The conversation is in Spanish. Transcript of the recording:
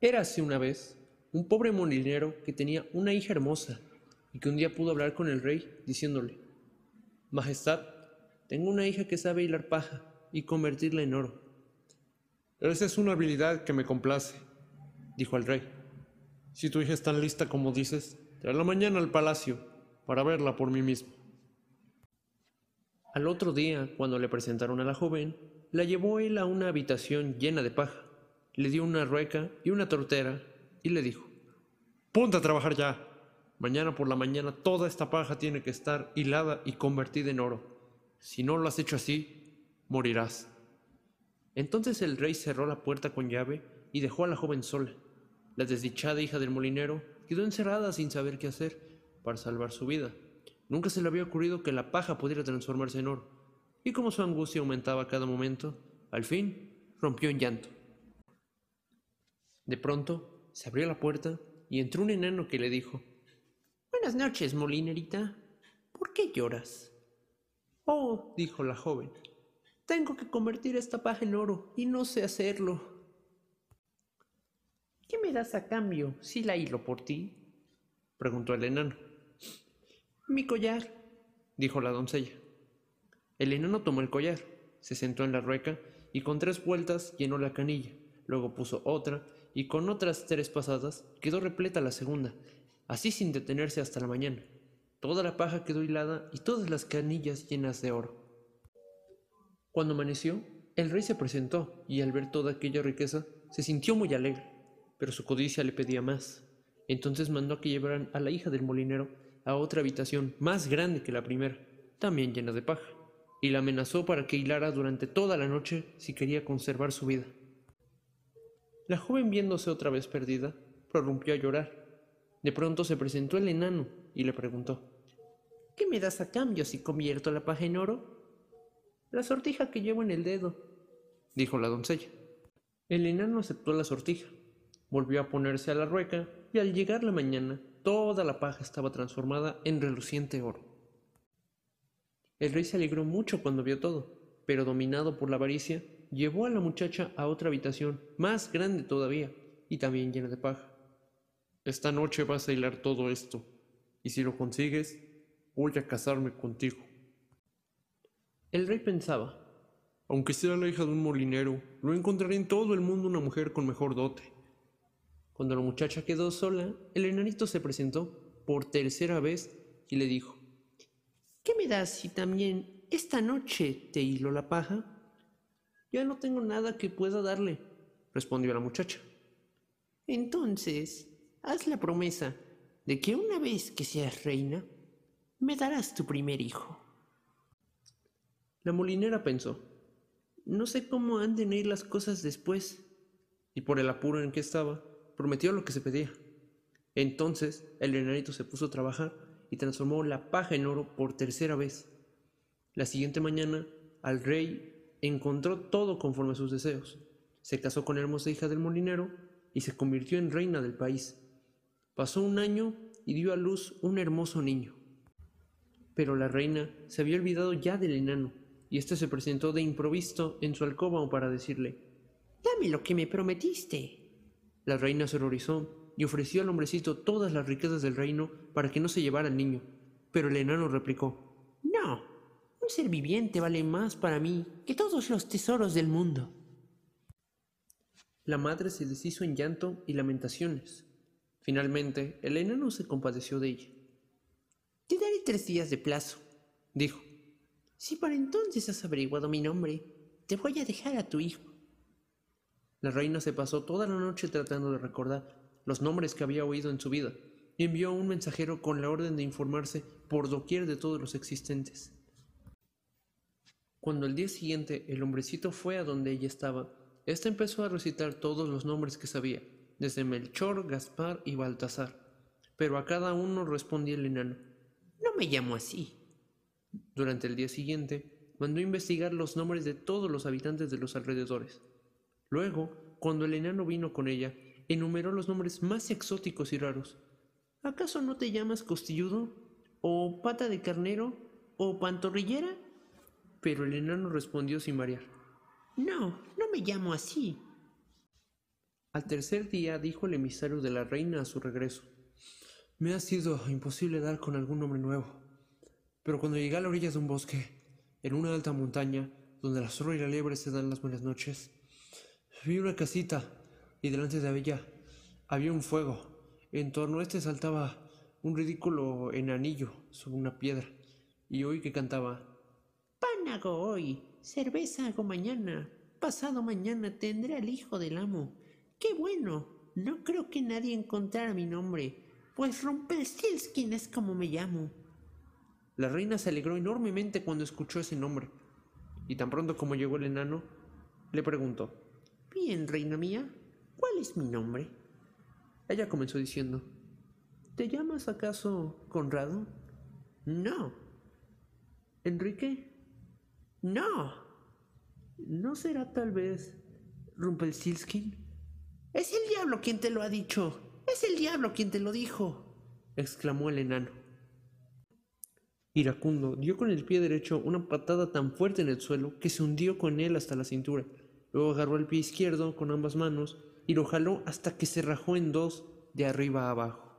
Érase una vez un pobre molinero que tenía una hija hermosa y que un día pudo hablar con el rey diciéndole, Majestad, tengo una hija que sabe hilar paja y convertirla en oro. Esa es una habilidad que me complace, dijo el rey. Si tu hija es tan lista como dices, la mañana al palacio para verla por mí mismo. Al otro día, cuando le presentaron a la joven, la llevó él a una habitación llena de paja, le dio una rueca y una tortera y le dijo, Ponte a trabajar ya. Mañana por la mañana toda esta paja tiene que estar hilada y convertida en oro. Si no lo has hecho así, morirás. Entonces el rey cerró la puerta con llave y dejó a la joven sola. La desdichada hija del molinero quedó encerrada sin saber qué hacer para salvar su vida. Nunca se le había ocurrido que la paja pudiera transformarse en oro, y como su angustia aumentaba cada momento, al fin rompió en llanto. De pronto se abrió la puerta y entró un enano que le dijo, Buenas noches, molinerita. ¿Por qué lloras? Oh, dijo la joven, tengo que convertir esta paja en oro y no sé hacerlo. ¿Qué me das a cambio si la hilo por ti? preguntó el enano. Mi collar, dijo la doncella. El enano tomó el collar, se sentó en la rueca y con tres vueltas llenó la canilla. Luego puso otra y con otras tres pasadas quedó repleta la segunda, así sin detenerse hasta la mañana. Toda la paja quedó hilada y todas las canillas llenas de oro. Cuando amaneció, el rey se presentó y al ver toda aquella riqueza se sintió muy alegre, pero su codicia le pedía más. Entonces mandó que llevaran a la hija del molinero a otra habitación más grande que la primera, también llena de paja, y la amenazó para que hilara durante toda la noche si quería conservar su vida. La joven viéndose otra vez perdida, prorrumpió a llorar. De pronto se presentó el enano y le preguntó, ¿Qué me das a cambio si convierto la paja en oro? La sortija que llevo en el dedo, dijo la doncella. El enano aceptó la sortija, volvió a ponerse a la rueca y al llegar la mañana toda la paja estaba transformada en reluciente oro. El rey se alegró mucho cuando vio todo, pero dominado por la avaricia, llevó a la muchacha a otra habitación más grande todavía y también llena de paja. Esta noche vas a hilar todo esto, y si lo consigues, voy a casarme contigo. El rey pensaba, aunque sea la hija de un molinero, no encontraré en todo el mundo una mujer con mejor dote. Cuando la muchacha quedó sola, el enanito se presentó por tercera vez y le dijo, ¿Qué me das si también esta noche te hilo la paja? Ya no tengo nada que pueda darle, respondió la muchacha. Entonces, haz la promesa de que una vez que seas reina, me darás tu primer hijo. La molinera pensó, no sé cómo han de ir las cosas después, y por el apuro en que estaba, prometió lo que se pedía. Entonces el enanito se puso a trabajar y transformó la paja en oro por tercera vez. La siguiente mañana, al rey encontró todo conforme a sus deseos. Se casó con la hermosa hija del molinero y se convirtió en reina del país. Pasó un año y dio a luz un hermoso niño. Pero la reina se había olvidado ya del enano, y éste se presentó de improviso en su alcoba para decirle, Dame lo que me prometiste. La reina se horrorizó y ofreció al hombrecito todas las riquezas del reino para que no se llevara al niño. Pero el enano replicó, No, un ser viviente vale más para mí que todos los tesoros del mundo. La madre se deshizo en llanto y lamentaciones. Finalmente, el enano se compadeció de ella. Te daré tres días de plazo, dijo. Si para entonces has averiguado mi nombre, te voy a dejar a tu hijo. La reina se pasó toda la noche tratando de recordar los nombres que había oído en su vida y envió a un mensajero con la orden de informarse por doquier de todos los existentes. Cuando al día siguiente el hombrecito fue a donde ella estaba, ésta empezó a recitar todos los nombres que sabía, desde Melchor, Gaspar y Baltasar, pero a cada uno respondía el enano, No me llamo así. Durante el día siguiente, mandó investigar los nombres de todos los habitantes de los alrededores. Luego, cuando el enano vino con ella, enumeró los nombres más exóticos y raros. ¿Acaso no te llamas costilludo? ¿O pata de carnero? ¿O pantorrillera? Pero el enano respondió sin variar. No, no me llamo así. Al tercer día dijo el emisario de la reina a su regreso. Me ha sido imposible dar con algún nombre nuevo, pero cuando llegué a la orilla de un bosque, en una alta montaña, donde la zorra y la liebre se dan las buenas noches, vi una casita y delante de ella había un fuego. En torno a este saltaba un ridículo enanillo sobre una piedra y oí que cantaba hago hoy, cerveza hago mañana, pasado mañana tendré al hijo del amo. ¡Qué bueno! No creo que nadie encontrara mi nombre, pues Rumpelstiltskin es como me llamo. La reina se alegró enormemente cuando escuchó ese nombre, y tan pronto como llegó el enano, le preguntó Bien, reina mía, ¿cuál es mi nombre? Ella comenzó diciendo ¿Te llamas acaso Conrado? No. ¿Enrique? No. ¿No será tal vez Rumpelstiltskin? Es el diablo quien te lo ha dicho. Es el diablo quien te lo dijo. exclamó el enano. Iracundo dio con el pie derecho una patada tan fuerte en el suelo que se hundió con él hasta la cintura. Luego agarró el pie izquierdo con ambas manos y lo jaló hasta que se rajó en dos de arriba a abajo.